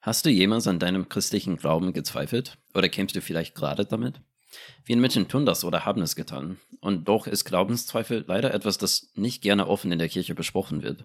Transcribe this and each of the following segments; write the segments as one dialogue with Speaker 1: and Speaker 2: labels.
Speaker 1: Hast du jemals an deinem christlichen Glauben gezweifelt? Oder kämpfst du vielleicht gerade damit? Viele Menschen tun das oder haben es getan. Und doch ist Glaubenszweifel leider etwas, das nicht gerne offen in der Kirche besprochen wird.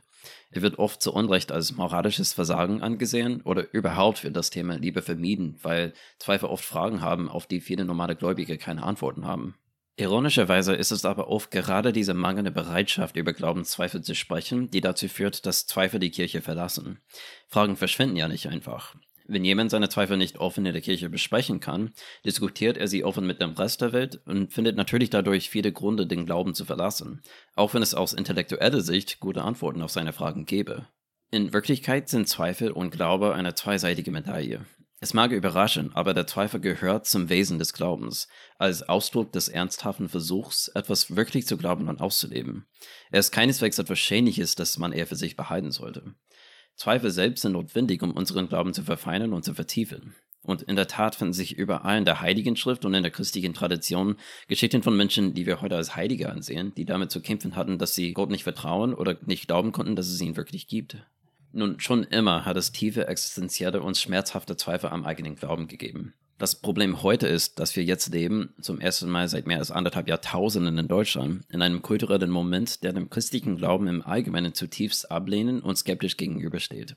Speaker 1: Er wird oft zu Unrecht als moralisches Versagen angesehen oder überhaupt wird das Thema lieber vermieden, weil Zweifel oft Fragen haben, auf die viele normale Gläubige keine Antworten haben. Ironischerweise ist es aber oft gerade diese mangelnde Bereitschaft, über Glaubenszweifel zu sprechen, die dazu führt, dass Zweifel die Kirche verlassen. Fragen verschwinden ja nicht einfach. Wenn jemand seine Zweifel nicht offen in der Kirche besprechen kann, diskutiert er sie offen mit dem Rest der Welt und findet natürlich dadurch viele Gründe, den Glauben zu verlassen, auch wenn es aus intellektueller Sicht gute Antworten auf seine Fragen gäbe. In Wirklichkeit sind Zweifel und Glaube eine zweiseitige Medaille. Es mag überraschen, aber der Zweifel gehört zum Wesen des Glaubens, als Ausdruck des ernsthaften Versuchs, etwas wirklich zu glauben und auszuleben. Er ist keineswegs etwas Schädliches, das man eher für sich behalten sollte. Zweifel selbst sind notwendig, um unseren Glauben zu verfeinern und zu vertiefen. Und in der Tat finden sich überall in der Heiligen Schrift und in der christlichen Tradition Geschichten von Menschen, die wir heute als Heilige ansehen, die damit zu kämpfen hatten, dass sie Gott nicht vertrauen oder nicht glauben konnten, dass es ihn wirklich gibt. Nun, schon immer hat es tiefe, existenzielle und schmerzhafte Zweifel am eigenen Glauben gegeben. Das Problem heute ist, dass wir jetzt leben, zum ersten Mal seit mehr als anderthalb Jahrtausenden in Deutschland, in einem kulturellen Moment, der dem christlichen Glauben im Allgemeinen zutiefst ablehnen und skeptisch gegenübersteht.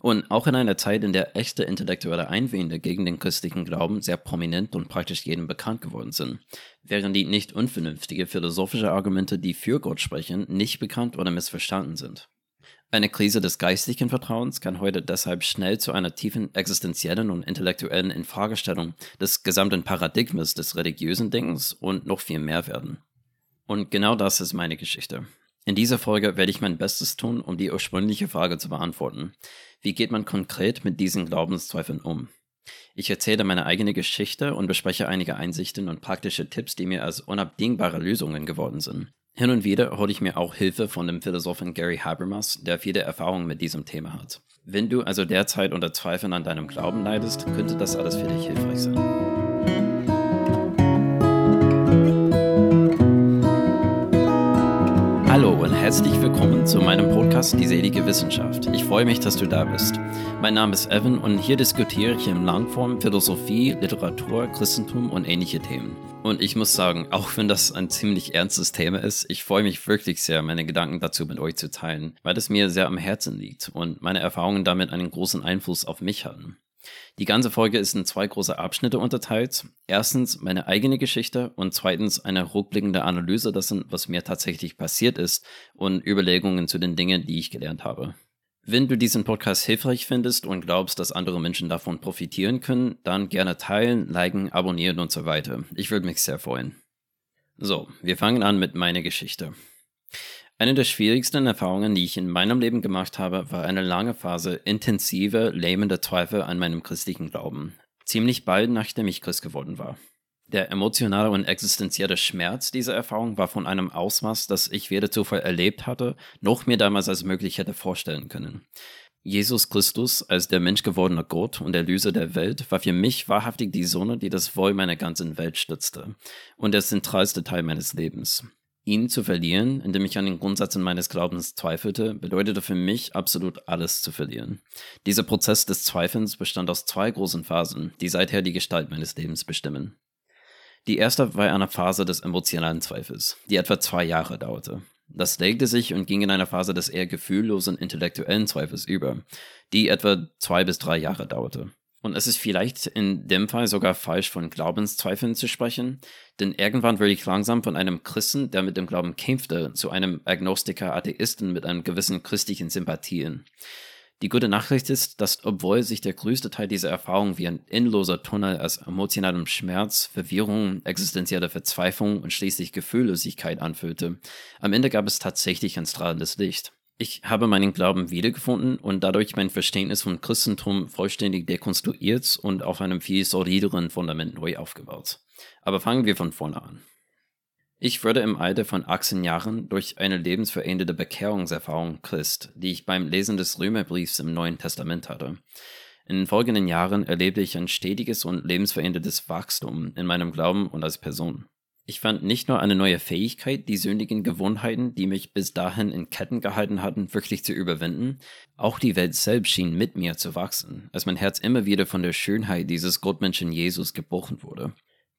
Speaker 1: Und auch in einer Zeit, in der echte intellektuelle Einwände gegen den christlichen Glauben sehr prominent und praktisch jedem bekannt geworden sind, während die nicht unvernünftige philosophische Argumente, die für Gott sprechen, nicht bekannt oder missverstanden sind. Eine Krise des geistlichen Vertrauens kann heute deshalb schnell zu einer tiefen existenziellen und intellektuellen Infragestellung des gesamten Paradigmas des religiösen Denkens und noch viel mehr werden. Und genau das ist meine Geschichte. In dieser Folge werde ich mein Bestes tun, um die ursprüngliche Frage zu beantworten. Wie geht man konkret mit diesen Glaubenszweifeln um? Ich erzähle meine eigene Geschichte und bespreche einige Einsichten und praktische Tipps, die mir als unabdingbare Lösungen geworden sind. Hin und wieder hole ich mir auch Hilfe von dem Philosophen Gary Habermas, der viele Erfahrungen mit diesem Thema hat. Wenn du also derzeit unter Zweifeln an deinem Glauben leidest, könnte das alles für dich hilfreich sein. Herzlich willkommen zu meinem Podcast Die selige Wissenschaft. Ich freue mich, dass du da bist. Mein Name ist Evan und hier diskutiere ich in Langform Philosophie, Literatur, Christentum und ähnliche Themen. Und ich muss sagen, auch wenn das ein ziemlich ernstes Thema ist, ich freue mich wirklich sehr, meine Gedanken dazu mit euch zu teilen, weil es mir sehr am Herzen liegt und meine Erfahrungen damit einen großen Einfluss auf mich hatten. Die ganze Folge ist in zwei große Abschnitte unterteilt. Erstens meine eigene Geschichte und zweitens eine rückblickende Analyse dessen, was mir tatsächlich passiert ist und Überlegungen zu den Dingen, die ich gelernt habe. Wenn du diesen Podcast hilfreich findest und glaubst, dass andere Menschen davon profitieren können, dann gerne teilen, liken, abonnieren und so weiter. Ich würde mich sehr freuen. So, wir fangen an mit meiner Geschichte. Eine der schwierigsten Erfahrungen, die ich in meinem Leben gemacht habe, war eine lange Phase intensiver, lähmender Zweifel an meinem christlichen Glauben. Ziemlich bald nachdem ich Christ geworden war. Der emotionale und existenzielle Schmerz dieser Erfahrung war von einem Ausmaß, das ich weder zuvor erlebt hatte, noch mir damals als möglich hätte vorstellen können. Jesus Christus als der menschgewordene Gott und Erlöser der Welt war für mich wahrhaftig die Sonne, die das Wohl meiner ganzen Welt stützte und der zentralste Teil meines Lebens. Ihn zu verlieren, indem ich an den Grundsätzen meines Glaubens zweifelte, bedeutete für mich absolut alles zu verlieren. Dieser Prozess des Zweifelns bestand aus zwei großen Phasen, die seither die Gestalt meines Lebens bestimmen. Die erste war eine Phase des emotionalen Zweifels, die etwa zwei Jahre dauerte. Das legte sich und ging in eine Phase des eher gefühllosen intellektuellen Zweifels über, die etwa zwei bis drei Jahre dauerte. Und es ist vielleicht in dem Fall sogar falsch, von Glaubenszweifeln zu sprechen, denn irgendwann würde ich langsam von einem Christen, der mit dem Glauben kämpfte, zu einem Agnostiker-Atheisten mit einem gewissen christlichen Sympathien. Die gute Nachricht ist, dass obwohl sich der größte Teil dieser Erfahrung wie ein endloser Tunnel aus emotionalem Schmerz, Verwirrung, existenzieller Verzweiflung und schließlich Gefühllosigkeit anfühlte, am Ende gab es tatsächlich ein strahlendes Licht. Ich habe meinen Glauben wiedergefunden und dadurch mein Verständnis von Christentum vollständig dekonstruiert und auf einem viel solideren Fundament neu aufgebaut. Aber fangen wir von vorne an. Ich wurde im Alter von 18 Jahren durch eine lebensverändernde Bekehrungserfahrung Christ, die ich beim Lesen des Römerbriefs im Neuen Testament hatte. In den folgenden Jahren erlebte ich ein stetiges und lebensveränderndes Wachstum in meinem Glauben und als Person. Ich fand nicht nur eine neue Fähigkeit, die sündigen Gewohnheiten, die mich bis dahin in Ketten gehalten hatten, wirklich zu überwinden, auch die Welt selbst schien mit mir zu wachsen, als mein Herz immer wieder von der Schönheit dieses Gottmenschen Jesus gebrochen wurde.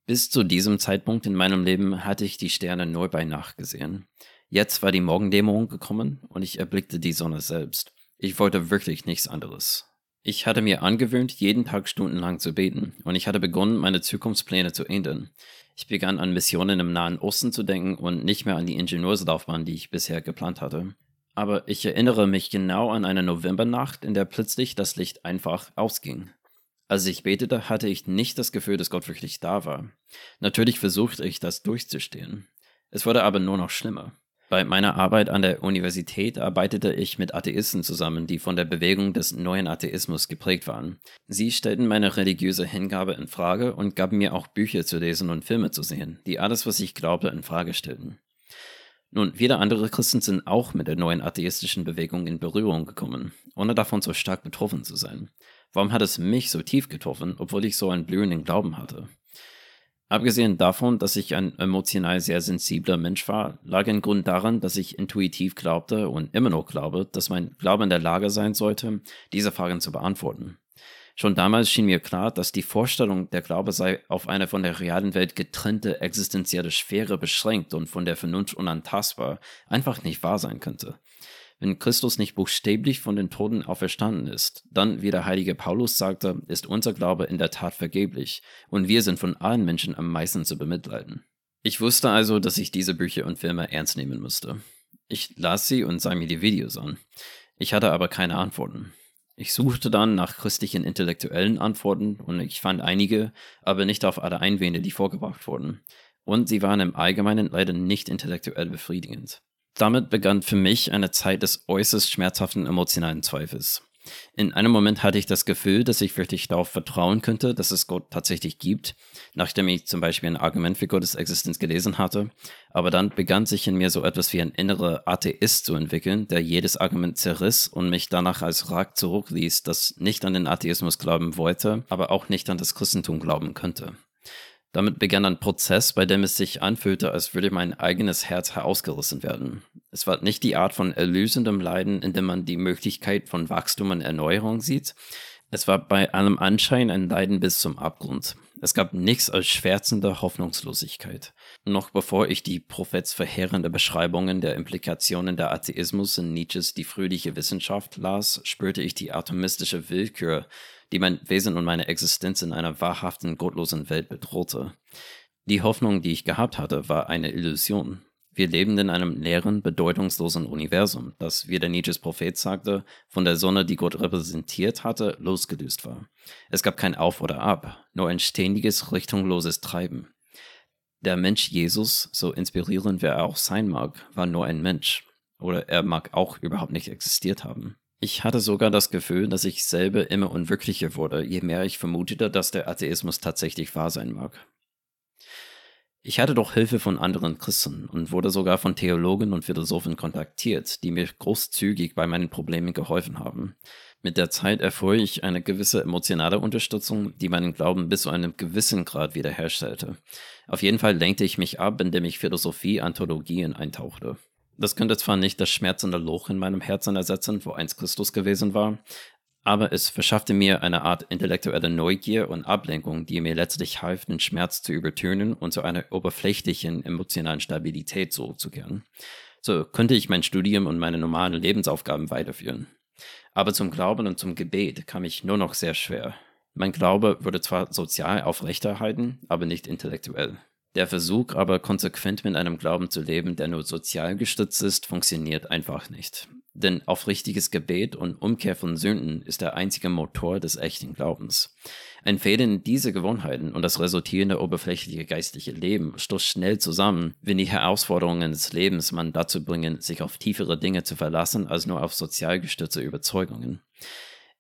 Speaker 1: Bis zu diesem Zeitpunkt in meinem Leben hatte ich die Sterne nur bei Nacht gesehen. Jetzt war die Morgendämmerung gekommen und ich erblickte die Sonne selbst. Ich wollte wirklich nichts anderes. Ich hatte mir angewöhnt, jeden Tag stundenlang zu beten, und ich hatte begonnen, meine Zukunftspläne zu ändern. Ich begann an Missionen im Nahen Osten zu denken und nicht mehr an die Ingenieurslaufbahn, die ich bisher geplant hatte. Aber ich erinnere mich genau an eine Novembernacht, in der plötzlich das Licht einfach ausging. Als ich betete, hatte ich nicht das Gefühl, dass Gott wirklich da war. Natürlich versuchte ich, das durchzustehen. Es wurde aber nur noch schlimmer. Bei meiner Arbeit an der Universität arbeitete ich mit Atheisten zusammen, die von der Bewegung des neuen Atheismus geprägt waren. Sie stellten meine religiöse Hingabe in Frage und gaben mir auch Bücher zu lesen und Filme zu sehen, die alles, was ich glaubte, in Frage stellten. Nun, viele andere Christen sind auch mit der neuen atheistischen Bewegung in Berührung gekommen, ohne davon so stark betroffen zu sein. Warum hat es mich so tief getroffen, obwohl ich so einen blühenden Glauben hatte? Abgesehen davon, dass ich ein emotional sehr sensibler Mensch war, lag ein Grund daran, dass ich intuitiv glaubte und immer noch glaube, dass mein Glaube in der Lage sein sollte, diese Fragen zu beantworten. Schon damals schien mir klar, dass die Vorstellung, der Glaube sei auf eine von der realen Welt getrennte existenzielle Sphäre beschränkt und von der Vernunft unantastbar, einfach nicht wahr sein könnte. Wenn Christus nicht buchstäblich von den Toten auferstanden ist, dann, wie der heilige Paulus sagte, ist unser Glaube in der Tat vergeblich und wir sind von allen Menschen am meisten zu bemitleiden. Ich wusste also, dass ich diese Bücher und Filme ernst nehmen müsste. Ich las sie und sah mir die Videos an. Ich hatte aber keine Antworten. Ich suchte dann nach christlichen intellektuellen Antworten und ich fand einige, aber nicht auf alle Einwände, die vorgebracht wurden. Und sie waren im Allgemeinen leider nicht intellektuell befriedigend. Damit begann für mich eine Zeit des äußerst schmerzhaften emotionalen Zweifels. In einem Moment hatte ich das Gefühl, dass ich wirklich darauf vertrauen könnte, dass es Gott tatsächlich gibt, nachdem ich zum Beispiel ein Argument für Gottes Existenz gelesen hatte. Aber dann begann sich in mir so etwas wie ein innerer Atheist zu entwickeln, der jedes Argument zerriss und mich danach als Rat zurückließ, das nicht an den Atheismus glauben wollte, aber auch nicht an das Christentum glauben könnte. Damit begann ein Prozess, bei dem es sich anfühlte, als würde mein eigenes Herz herausgerissen werden. Es war nicht die Art von erlösendem Leiden, in dem man die Möglichkeit von Wachstum und Erneuerung sieht. Es war bei allem Anschein ein Leiden bis zum Abgrund. Es gab nichts als schwärzende Hoffnungslosigkeit. Noch bevor ich die Prophets verheerende Beschreibungen der Implikationen der Atheismus in Nietzsches Die fröhliche Wissenschaft las, spürte ich die atomistische Willkür, die mein Wesen und meine Existenz in einer wahrhaften, gottlosen Welt bedrohte. Die Hoffnung, die ich gehabt hatte, war eine Illusion. Wir leben in einem leeren, bedeutungslosen Universum, das, wie der Nietzsches Prophet sagte, von der Sonne, die Gott repräsentiert hatte, losgelöst war. Es gab kein Auf oder Ab, nur ein ständiges, richtungloses Treiben. Der Mensch Jesus, so inspirierend wer er auch sein mag, war nur ein Mensch. Oder er mag auch überhaupt nicht existiert haben. Ich hatte sogar das Gefühl, dass ich selber immer unwirklicher wurde, je mehr ich vermutete, dass der Atheismus tatsächlich wahr sein mag. Ich hatte doch Hilfe von anderen Christen und wurde sogar von Theologen und Philosophen kontaktiert, die mir großzügig bei meinen Problemen geholfen haben. Mit der Zeit erfuhr ich eine gewisse emotionale Unterstützung, die meinen Glauben bis zu einem gewissen Grad wiederherstellte. Auf jeden Fall lenkte ich mich ab, indem ich Philosophie, Anthologien eintauchte. Das könnte zwar nicht das schmerzende Loch in meinem Herzen ersetzen, wo einst Christus gewesen war, aber es verschaffte mir eine Art intellektuelle Neugier und Ablenkung, die mir letztlich half, den Schmerz zu übertönen und zu einer oberflächlichen emotionalen Stabilität zurückzukehren. So könnte ich mein Studium und meine normalen Lebensaufgaben weiterführen. Aber zum Glauben und zum Gebet kam ich nur noch sehr schwer. Mein Glaube würde zwar sozial aufrechterhalten, aber nicht intellektuell. Der Versuch aber konsequent mit einem Glauben zu leben, der nur sozial gestützt ist, funktioniert einfach nicht. Denn aufrichtiges Gebet und Umkehr von Sünden ist der einzige Motor des echten Glaubens. Ein Fehler in diese Gewohnheiten und das resultierende oberflächliche geistliche Leben stoßt schnell zusammen, wenn die Herausforderungen des Lebens man dazu bringen, sich auf tiefere Dinge zu verlassen als nur auf sozial gestützte Überzeugungen.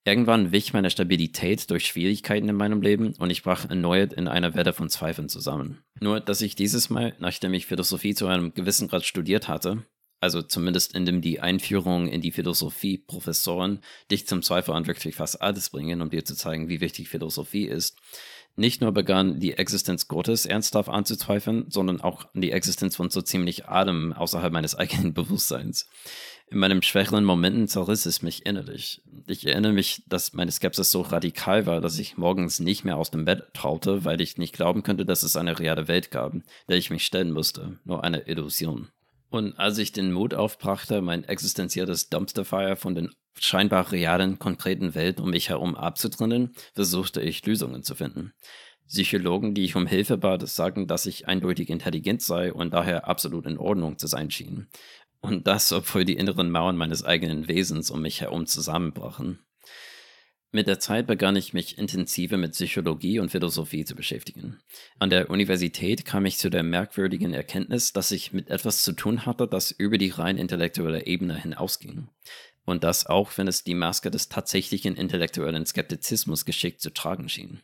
Speaker 1: Irgendwann wich meine Stabilität durch Schwierigkeiten in meinem Leben und ich brach erneut in einer Welle von Zweifeln zusammen. Nur, dass ich dieses Mal, nachdem ich Philosophie zu einem gewissen Grad studiert hatte, also zumindest indem die Einführung in die Philosophie Professoren dich zum Zweifel an wirklich fast alles bringen, um dir zu zeigen, wie wichtig Philosophie ist, nicht nur begann, die Existenz Gottes ernsthaft anzuzweifeln, sondern auch die Existenz von so ziemlich allem außerhalb meines eigenen Bewusstseins. In meinen schwächeren Momenten zerriss es mich innerlich. Ich erinnere mich, dass meine Skepsis so radikal war, dass ich morgens nicht mehr aus dem Bett traute, weil ich nicht glauben könnte, dass es eine reale Welt gab, der ich mich stellen musste, nur eine Illusion. Und als ich den Mut aufbrachte, mein existenzielles Dumpsterfire von den scheinbar realen, konkreten Welt um mich herum abzutrennen, versuchte ich Lösungen zu finden. Psychologen, die ich um Hilfe bat, sagten, dass ich eindeutig intelligent sei und daher absolut in Ordnung zu sein schien. Und das, obwohl die inneren Mauern meines eigenen Wesens um mich herum zusammenbrachen. Mit der Zeit begann ich mich intensiver mit Psychologie und Philosophie zu beschäftigen. An der Universität kam ich zu der merkwürdigen Erkenntnis, dass ich mit etwas zu tun hatte, das über die rein intellektuelle Ebene hinausging. Und das auch, wenn es die Maske des tatsächlichen intellektuellen Skeptizismus geschickt zu tragen schien.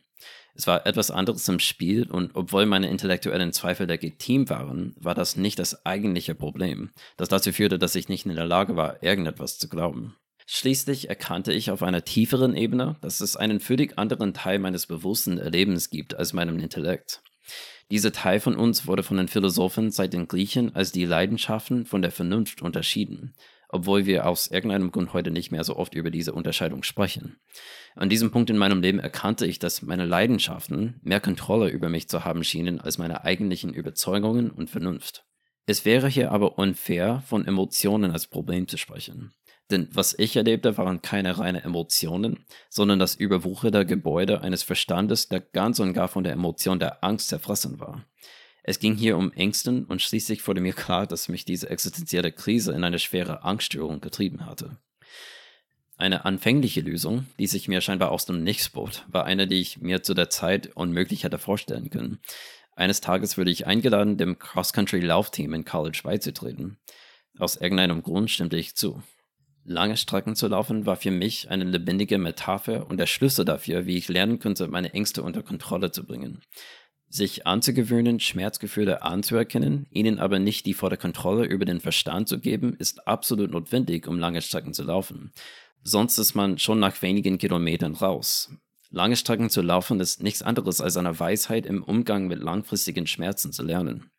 Speaker 1: Es war etwas anderes im Spiel und obwohl meine intellektuellen Zweifel legitim waren, war das nicht das eigentliche Problem, das dazu führte, dass ich nicht in der Lage war, irgendetwas zu glauben. Schließlich erkannte ich auf einer tieferen Ebene, dass es einen völlig anderen Teil meines bewussten Erlebens gibt als meinem Intellekt. Dieser Teil von uns wurde von den Philosophen seit den Griechen als die Leidenschaften von der Vernunft unterschieden, obwohl wir aus irgendeinem Grund heute nicht mehr so oft über diese Unterscheidung sprechen. An diesem Punkt in meinem Leben erkannte ich, dass meine Leidenschaften mehr Kontrolle über mich zu haben schienen als meine eigentlichen Überzeugungen und Vernunft. Es wäre hier aber unfair, von Emotionen als Problem zu sprechen. Denn was ich erlebte, waren keine reine Emotionen, sondern das überwucherte Gebäude eines Verstandes, der ganz und gar von der Emotion der Angst zerfressen war. Es ging hier um Ängsten und schließlich wurde mir klar, dass mich diese existenzielle Krise in eine schwere Angststörung getrieben hatte. Eine anfängliche Lösung, die sich mir scheinbar aus dem Nichts bot, war eine, die ich mir zu der Zeit unmöglich hätte vorstellen können. Eines Tages würde ich eingeladen, dem Cross-Country-Laufteam in College beizutreten. Aus irgendeinem Grund stimmte ich zu. Lange Strecken zu laufen war für mich eine lebendige Metapher und der Schlüssel dafür, wie ich lernen könnte, meine Ängste unter Kontrolle zu bringen. Sich anzugewöhnen, Schmerzgefühle anzuerkennen, ihnen aber nicht die volle Kontrolle über den Verstand zu geben, ist absolut notwendig, um lange Strecken zu laufen. Sonst ist man schon nach wenigen Kilometern raus. Lange Strecken zu laufen ist nichts anderes als eine Weisheit im Umgang mit langfristigen Schmerzen zu lernen.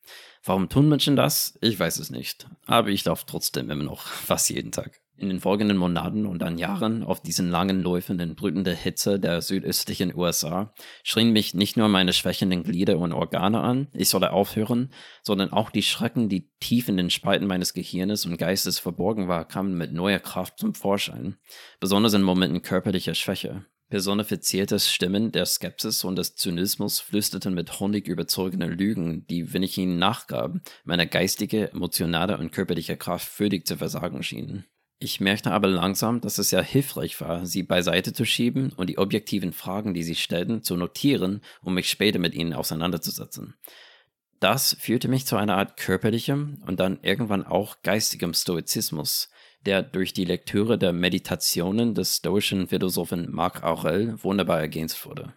Speaker 1: Warum tun Menschen das? Ich weiß es nicht. Aber ich laufe trotzdem immer noch, fast jeden Tag. In den folgenden Monaten und dann Jahren auf diesen langen Läufen in brütender Hitze der südöstlichen USA schrien mich nicht nur meine schwächenden Glieder und Organe an, ich solle aufhören, sondern auch die Schrecken, die tief in den Spalten meines Gehirnes und Geistes verborgen war, kamen mit neuer Kraft zum Vorschein, besonders in Momenten körperlicher Schwäche. Personifizierte Stimmen der Skepsis und des Zynismus flüsterten mit Honig überzogene Lügen, die, wenn ich ihnen nachgab, meine geistige, emotionale und körperliche Kraft völlig zu versagen schienen. Ich merkte aber langsam, dass es ja hilfreich war, sie beiseite zu schieben und die objektiven Fragen, die sie stellten, zu notieren, um mich später mit ihnen auseinanderzusetzen. Das führte mich zu einer Art körperlichem und dann irgendwann auch geistigem Stoizismus, der durch die Lektüre der Meditationen des stoischen Philosophen Marc Aurel wunderbar ergänzt wurde.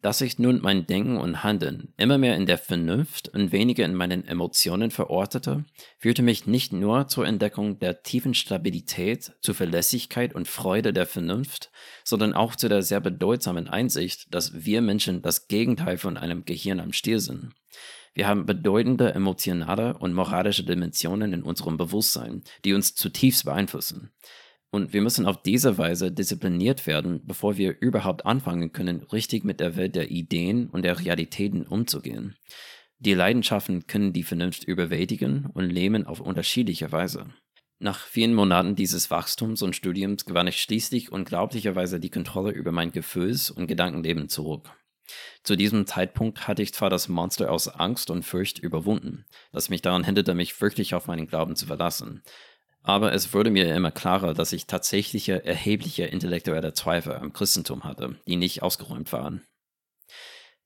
Speaker 1: Dass ich nun mein Denken und Handeln immer mehr in der Vernunft und weniger in meinen Emotionen verortete, führte mich nicht nur zur Entdeckung der tiefen Stabilität, Zuverlässigkeit und Freude der Vernunft, sondern auch zu der sehr bedeutsamen Einsicht, dass wir Menschen das Gegenteil von einem Gehirn am Stier sind. Wir haben bedeutende emotionale und moralische Dimensionen in unserem Bewusstsein, die uns zutiefst beeinflussen. Und wir müssen auf diese Weise diszipliniert werden, bevor wir überhaupt anfangen können, richtig mit der Welt der Ideen und der Realitäten umzugehen. Die Leidenschaften können die Vernunft überwältigen und lähmen auf unterschiedliche Weise. Nach vielen Monaten dieses Wachstums und Studiums gewann ich schließlich unglaublicherweise die Kontrolle über mein Gefühls- und Gedankenleben zurück. Zu diesem Zeitpunkt hatte ich zwar das Monster aus Angst und Furcht überwunden, das mich daran hinderte, mich wirklich auf meinen Glauben zu verlassen, aber es wurde mir immer klarer, dass ich tatsächliche erhebliche intellektuelle Zweifel am Christentum hatte, die nicht ausgeräumt waren.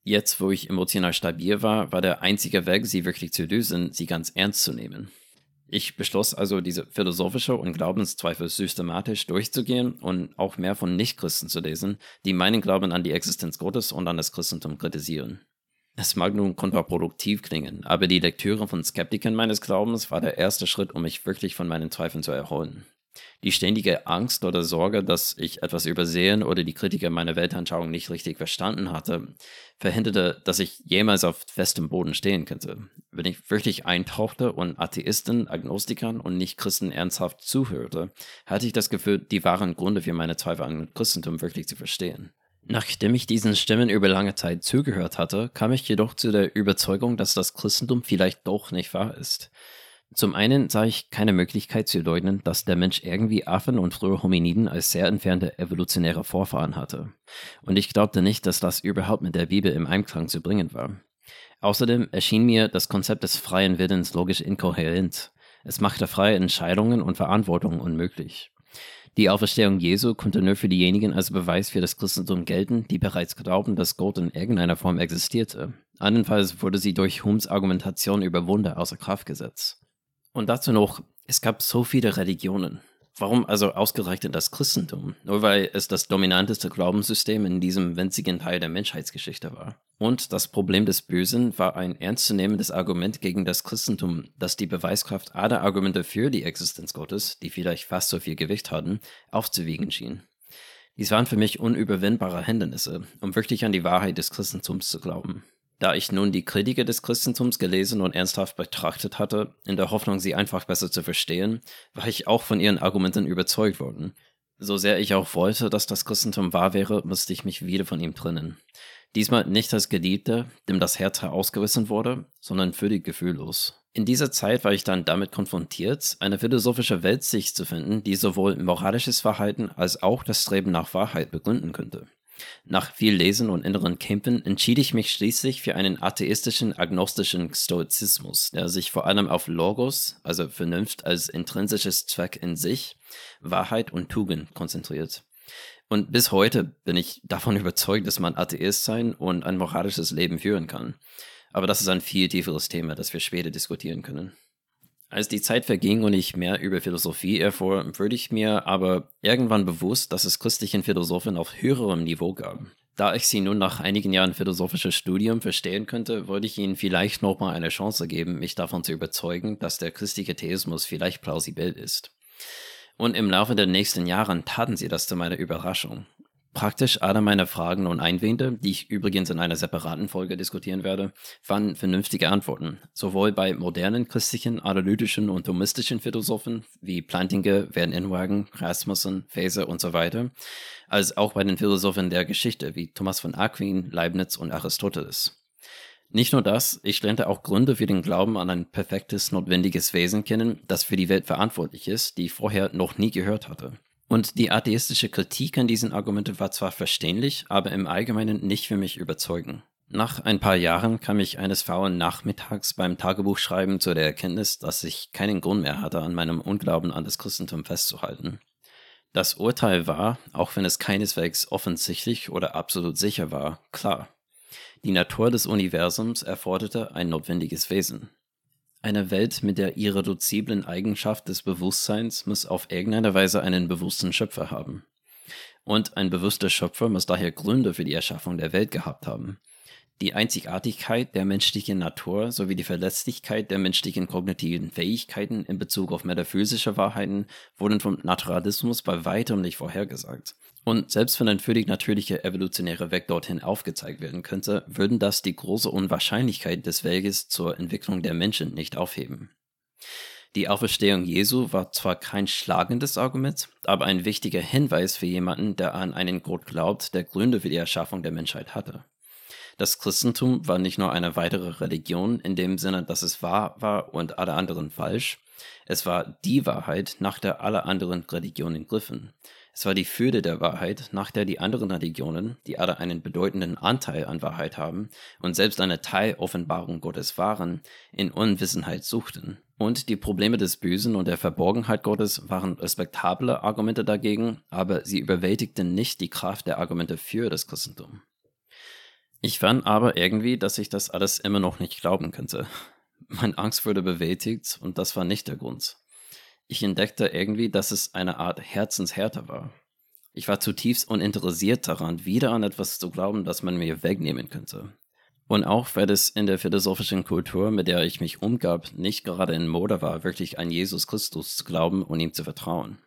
Speaker 1: Jetzt, wo ich emotional stabil war, war der einzige Weg, sie wirklich zu lösen, sie ganz ernst zu nehmen. Ich beschloss also, diese philosophische und Glaubenszweifel systematisch durchzugehen und auch mehr von Nichtchristen zu lesen, die meinen Glauben an die Existenz Gottes und an das Christentum kritisieren. Es mag nun kontraproduktiv klingen, aber die Lektüre von Skeptikern meines Glaubens war der erste Schritt, um mich wirklich von meinen Zweifeln zu erholen. Die ständige Angst oder Sorge, dass ich etwas übersehen oder die Kritiker meiner Weltanschauung nicht richtig verstanden hatte, verhinderte, dass ich jemals auf festem Boden stehen könnte. Wenn ich wirklich eintauchte und Atheisten, Agnostikern und Nicht-Christen ernsthaft zuhörte, hatte ich das Gefühl, die wahren Gründe für meine Zweifel an Christentum wirklich zu verstehen. Nachdem ich diesen Stimmen über lange Zeit zugehört hatte, kam ich jedoch zu der Überzeugung, dass das Christentum vielleicht doch nicht wahr ist. Zum einen sah ich keine Möglichkeit zu leugnen, dass der Mensch irgendwie Affen und frühe Hominiden als sehr entfernte evolutionäre Vorfahren hatte. Und ich glaubte nicht, dass das überhaupt mit der Bibel im Einklang zu bringen war. Außerdem erschien mir das Konzept des freien Willens logisch inkohärent. Es machte freie Entscheidungen und Verantwortung unmöglich. Die Auferstehung Jesu konnte nur für diejenigen als Beweis für das Christentum gelten, die bereits glauben, dass Gott in irgendeiner Form existierte. Andernfalls wurde sie durch Humes Argumentation über Wunder außer Kraft gesetzt. Und dazu noch, es gab so viele Religionen. Warum also ausgerechnet das Christentum? Nur weil es das dominanteste Glaubenssystem in diesem winzigen Teil der Menschheitsgeschichte war. Und das Problem des Bösen war ein ernstzunehmendes Argument gegen das Christentum, das die Beweiskraft aller Argumente für die Existenz Gottes, die vielleicht fast so viel Gewicht hatten, aufzuwiegen schien. Dies waren für mich unüberwindbare Hindernisse, um wirklich an die Wahrheit des Christentums zu glauben. Da ich nun die Kritiker des Christentums gelesen und ernsthaft betrachtet hatte, in der Hoffnung, sie einfach besser zu verstehen, war ich auch von ihren Argumenten überzeugt worden. So sehr ich auch wollte, dass das Christentum wahr wäre, musste ich mich wieder von ihm trennen. Diesmal nicht als Geliebter, dem das Herz herausgerissen wurde, sondern völlig gefühllos. In dieser Zeit war ich dann damit konfrontiert, eine philosophische Weltsicht zu finden, die sowohl moralisches Verhalten als auch das Streben nach Wahrheit begründen könnte. Nach viel Lesen und inneren Kämpfen entschied ich mich schließlich für einen atheistischen, agnostischen Stoizismus, der sich vor allem auf Logos, also Vernunft als intrinsisches Zweck in sich, Wahrheit und Tugend konzentriert. Und bis heute bin ich davon überzeugt, dass man Atheist sein und ein moralisches Leben führen kann. Aber das ist ein viel tieferes Thema, das wir später diskutieren können. Als die Zeit verging und ich mehr über Philosophie erfuhr, wurde ich mir aber irgendwann bewusst, dass es christlichen Philosophen auf höherem Niveau gab. Da ich sie nun nach einigen Jahren philosophisches Studium verstehen könnte, wollte ich ihnen vielleicht nochmal eine Chance geben, mich davon zu überzeugen, dass der christliche Theismus vielleicht plausibel ist. Und im Laufe der nächsten Jahren taten sie das zu meiner Überraschung. Praktisch alle meine Fragen und Einwände, die ich übrigens in einer separaten Folge diskutieren werde, waren vernünftige Antworten, sowohl bei modernen christlichen, analytischen und thomistischen Philosophen wie Plantinga, Van Inwagen, Rasmussen, Faeser und so weiter, als auch bei den Philosophen der Geschichte wie Thomas von Aquin, Leibniz und Aristoteles. Nicht nur das, ich lernte auch Gründe für den Glauben an ein perfektes, notwendiges Wesen kennen, das für die Welt verantwortlich ist, die ich vorher noch nie gehört hatte. Und die atheistische Kritik an diesen Argumenten war zwar verständlich, aber im Allgemeinen nicht für mich überzeugend. Nach ein paar Jahren kam ich eines faulen Nachmittags beim Tagebuchschreiben zu der Erkenntnis, dass ich keinen Grund mehr hatte, an meinem Unglauben an das Christentum festzuhalten. Das Urteil war, auch wenn es keineswegs offensichtlich oder absolut sicher war, klar. Die Natur des Universums erforderte ein notwendiges Wesen. Eine Welt mit der irreduziblen Eigenschaft des Bewusstseins muss auf irgendeine Weise einen bewussten Schöpfer haben. Und ein bewusster Schöpfer muss daher Gründe für die Erschaffung der Welt gehabt haben. Die Einzigartigkeit der menschlichen Natur sowie die Verletzlichkeit der menschlichen kognitiven Fähigkeiten in Bezug auf metaphysische Wahrheiten wurden vom Naturalismus bei weitem nicht vorhergesagt. Und selbst wenn ein völlig natürlicher evolutionärer Weg dorthin aufgezeigt werden könnte, würden das die große Unwahrscheinlichkeit des Weges zur Entwicklung der Menschen nicht aufheben. Die Auferstehung Jesu war zwar kein schlagendes Argument, aber ein wichtiger Hinweis für jemanden, der an einen Gott glaubt, der Gründe für die Erschaffung der Menschheit hatte. Das Christentum war nicht nur eine weitere Religion in dem Sinne, dass es wahr war und alle anderen falsch, es war die Wahrheit, nach der alle anderen Religionen griffen. Es war die Fülle der Wahrheit, nach der die anderen Religionen, die alle einen bedeutenden Anteil an Wahrheit haben und selbst eine Teiloffenbarung Gottes waren, in Unwissenheit suchten. Und die Probleme des Bösen und der Verborgenheit Gottes waren respektable Argumente dagegen, aber sie überwältigten nicht die Kraft der Argumente für das Christentum. Ich fand aber irgendwie, dass ich das alles immer noch nicht glauben könnte. Meine Angst wurde bewältigt und das war nicht der Grund. Ich entdeckte irgendwie, dass es eine Art Herzenshärte war. Ich war zutiefst uninteressiert daran, wieder an etwas zu glauben, das man mir wegnehmen könnte. Und auch weil es in der philosophischen Kultur, mit der ich mich umgab, nicht gerade in Mode war, wirklich an Jesus Christus zu glauben und ihm zu vertrauen.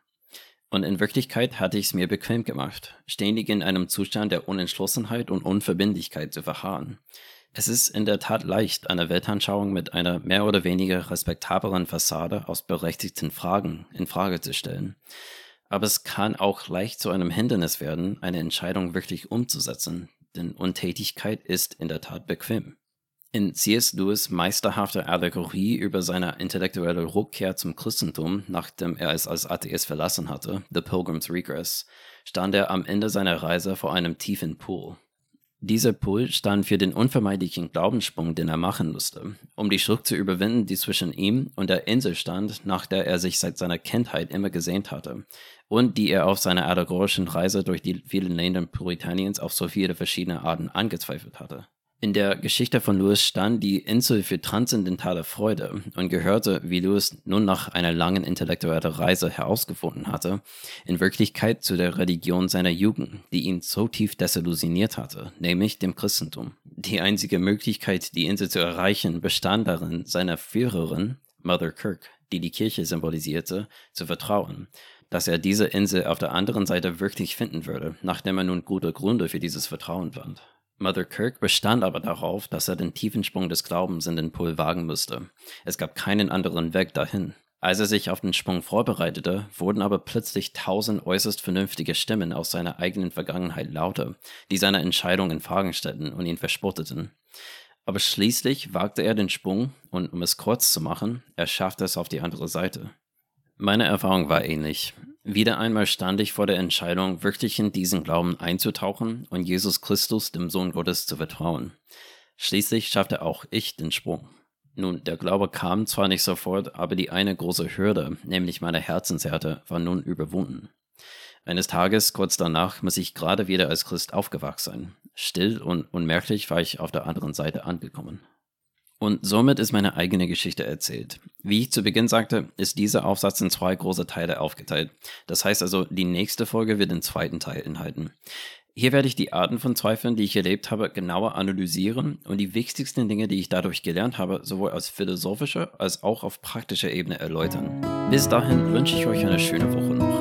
Speaker 1: Und in Wirklichkeit hatte ich es mir bequem gemacht, ständig in einem Zustand der Unentschlossenheit und Unverbindlichkeit zu verharren. Es ist in der Tat leicht, eine Weltanschauung mit einer mehr oder weniger respektableren Fassade aus berechtigten Fragen in Frage zu stellen. Aber es kann auch leicht zu einem Hindernis werden, eine Entscheidung wirklich umzusetzen, denn Untätigkeit ist in der Tat bequem. In C.S. Lewis meisterhafter Allegorie über seine intellektuelle Rückkehr zum Christentum, nachdem er es als Atheist verlassen hatte, The Pilgrim's Regress, stand er am Ende seiner Reise vor einem tiefen Pool. Dieser Pool stand für den unvermeidlichen Glaubenssprung, den er machen musste, um die Schlucht zu überwinden, die zwischen ihm und der Insel stand, nach der er sich seit seiner Kindheit immer gesehnt hatte, und die er auf seiner allegorischen Reise durch die vielen Länder Puritaniens auf so viele verschiedene Arten angezweifelt hatte. In der Geschichte von Lewis stand die Insel für transzendentale Freude und gehörte, wie Lewis nun nach einer langen intellektuellen Reise herausgefunden hatte, in Wirklichkeit zu der Religion seiner Jugend, die ihn so tief desillusioniert hatte, nämlich dem Christentum. Die einzige Möglichkeit, die Insel zu erreichen, bestand darin, seiner Führerin, Mother Kirk, die die Kirche symbolisierte, zu vertrauen, dass er diese Insel auf der anderen Seite wirklich finden würde, nachdem er nun gute Gründe für dieses Vertrauen fand. Mother Kirk bestand aber darauf, dass er den tiefen Sprung des Glaubens in den Pool wagen müsste. Es gab keinen anderen Weg dahin. Als er sich auf den Sprung vorbereitete, wurden aber plötzlich tausend äußerst vernünftige Stimmen aus seiner eigenen Vergangenheit lauter, die seine Entscheidung in Fragen stellten und ihn verspotteten. Aber schließlich wagte er den Sprung und, um es kurz zu machen, er schaffte es auf die andere Seite. Meine Erfahrung war ähnlich. Wieder einmal stand ich vor der Entscheidung, wirklich in diesen Glauben einzutauchen und Jesus Christus, dem Sohn Gottes, zu vertrauen. Schließlich schaffte auch ich den Sprung. Nun, der Glaube kam zwar nicht sofort, aber die eine große Hürde, nämlich meine Herzenshärte, war nun überwunden. Eines Tages, kurz danach, muss ich gerade wieder als Christ aufgewacht sein. Still und unmerklich war ich auf der anderen Seite angekommen. Und somit ist meine eigene Geschichte erzählt. Wie ich zu Beginn sagte, ist dieser Aufsatz in zwei große Teile aufgeteilt. Das heißt also, die nächste Folge wird den zweiten Teil enthalten. Hier werde ich die Arten von Zweifeln, die ich erlebt habe, genauer analysieren und die wichtigsten Dinge, die ich dadurch gelernt habe, sowohl aus philosophischer als auch auf praktischer Ebene erläutern. Bis dahin wünsche ich euch eine schöne Woche noch.